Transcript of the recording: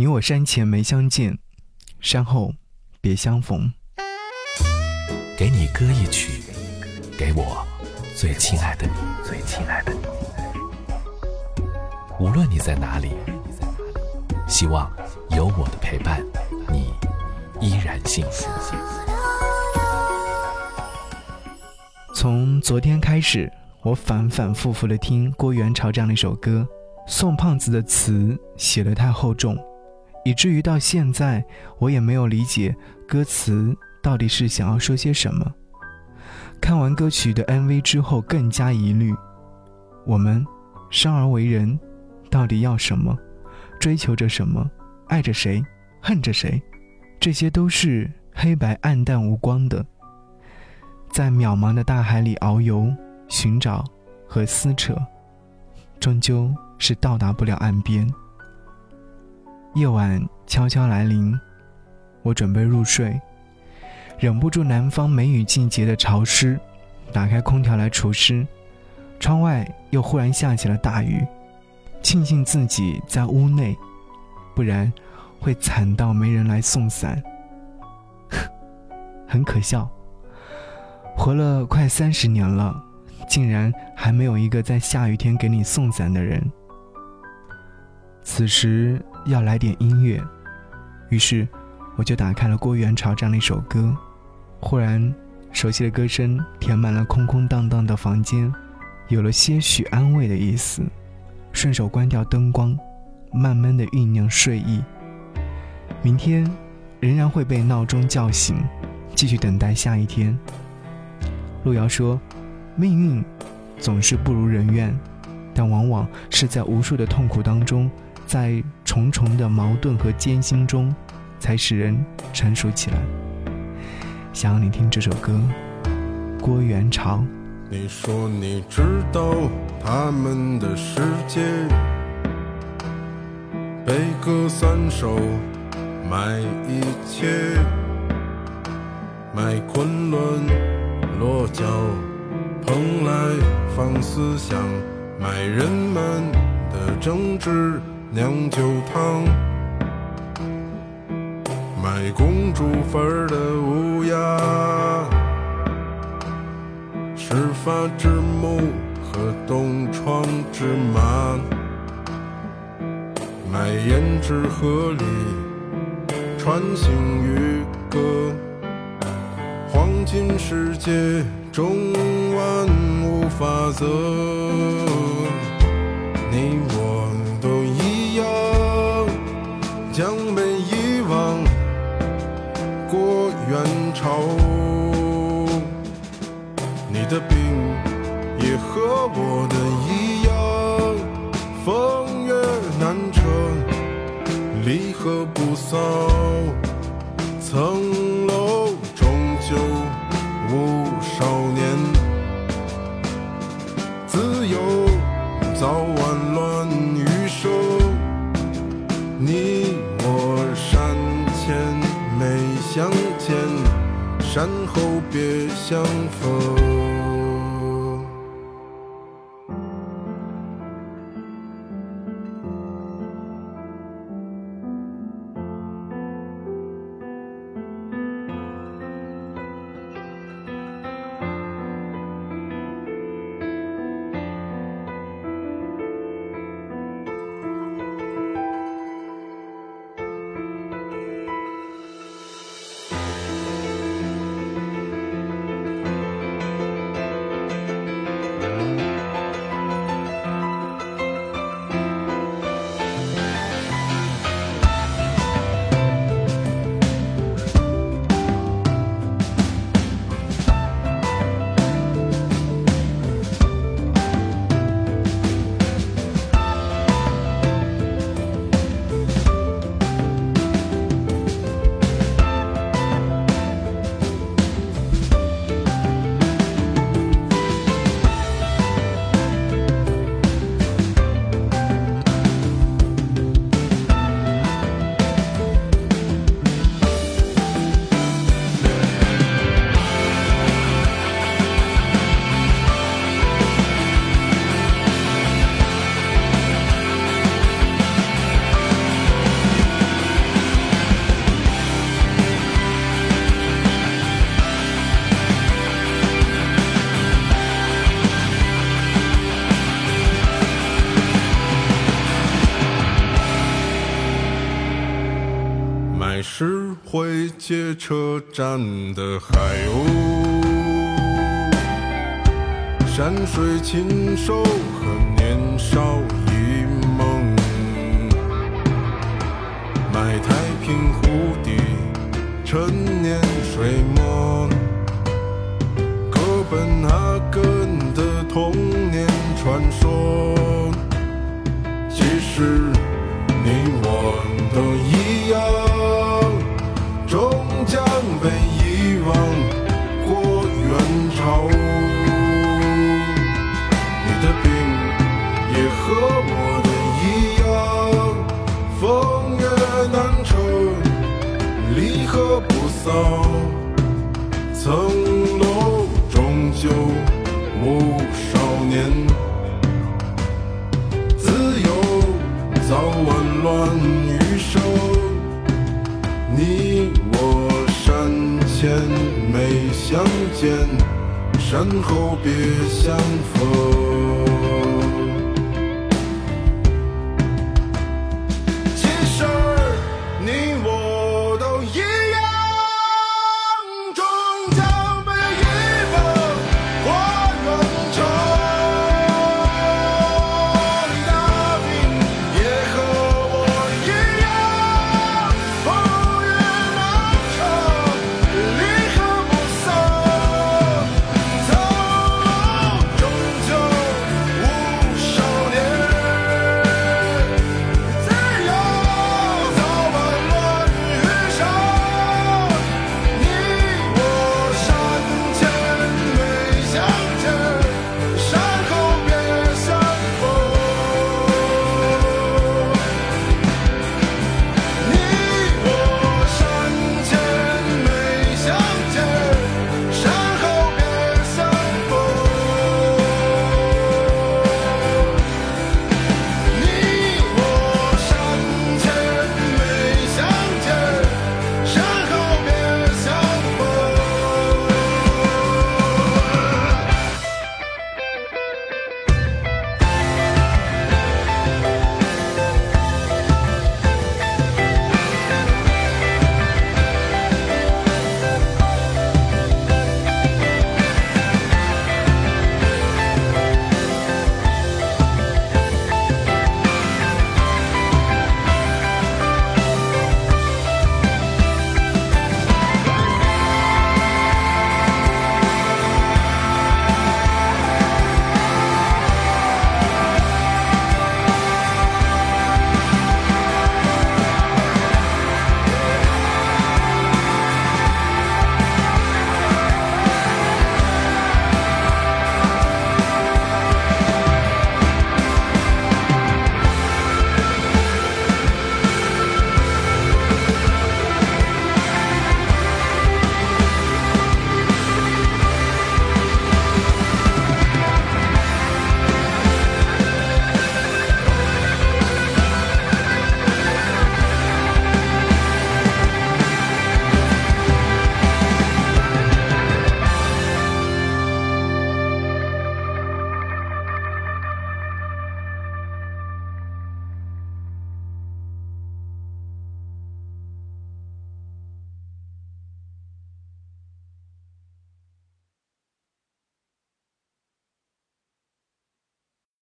你我山前没相见，山后别相逢。给你歌一曲，给我最亲爱的你，最亲爱的你。无论你在哪里，希望有我的陪伴，你依然幸福。从昨天开始，我反反复复的听郭元潮这样的一首歌。宋胖子的词写的太厚重，以至于到现在我也没有理解歌词到底是想要说些什么。看完歌曲的 MV 之后，更加疑虑：我们生而为人，到底要什么？追求着什么？爱着谁？恨着谁？这些都是黑白暗淡无光的，在渺茫的大海里遨游、寻找和撕扯，终究。是到达不了岸边。夜晚悄悄来临，我准备入睡，忍不住南方梅雨季节的潮湿，打开空调来除湿。窗外又忽然下起了大雨，庆幸自己在屋内，不然会惨到没人来送伞。很可笑，活了快三十年了，竟然还没有一个在下雨天给你送伞的人。此时要来点音乐，于是我就打开了郭元潮这样的一首歌。忽然，熟悉的歌声填满了空空荡荡的房间，有了些许安慰的意思。顺手关掉灯光，慢慢的酝酿睡意。明天仍然会被闹钟叫醒，继续等待下一天。路遥说：“命运总是不如人愿，但往往是在无数的痛苦当中。”在重重的矛盾和艰辛中，才使人成熟起来。想要你听这首歌，郭元潮。你说你知道他们的世界，悲歌三首，卖一切，卖昆仑落脚，蓬莱放思想，卖人们的争执。酿酒汤，卖公主坟的乌鸦，始发之木和东窗之马，卖胭脂河里穿行渔歌，黄金世界中万物法则，你元朝。你的病也和我的一样，风月难测，离合不骚。层楼终究无少年，自由早晚乱余生。你我山前没。相山后别相逢。是会接车站的海鸥，山水禽兽和年少一梦，买太平湖底陈年水墨，哥本哈根的童年传说，其实你我都一样，骚，层楼终究无少年。自由早晚乱余生，你我山前没相见，山后别相逢。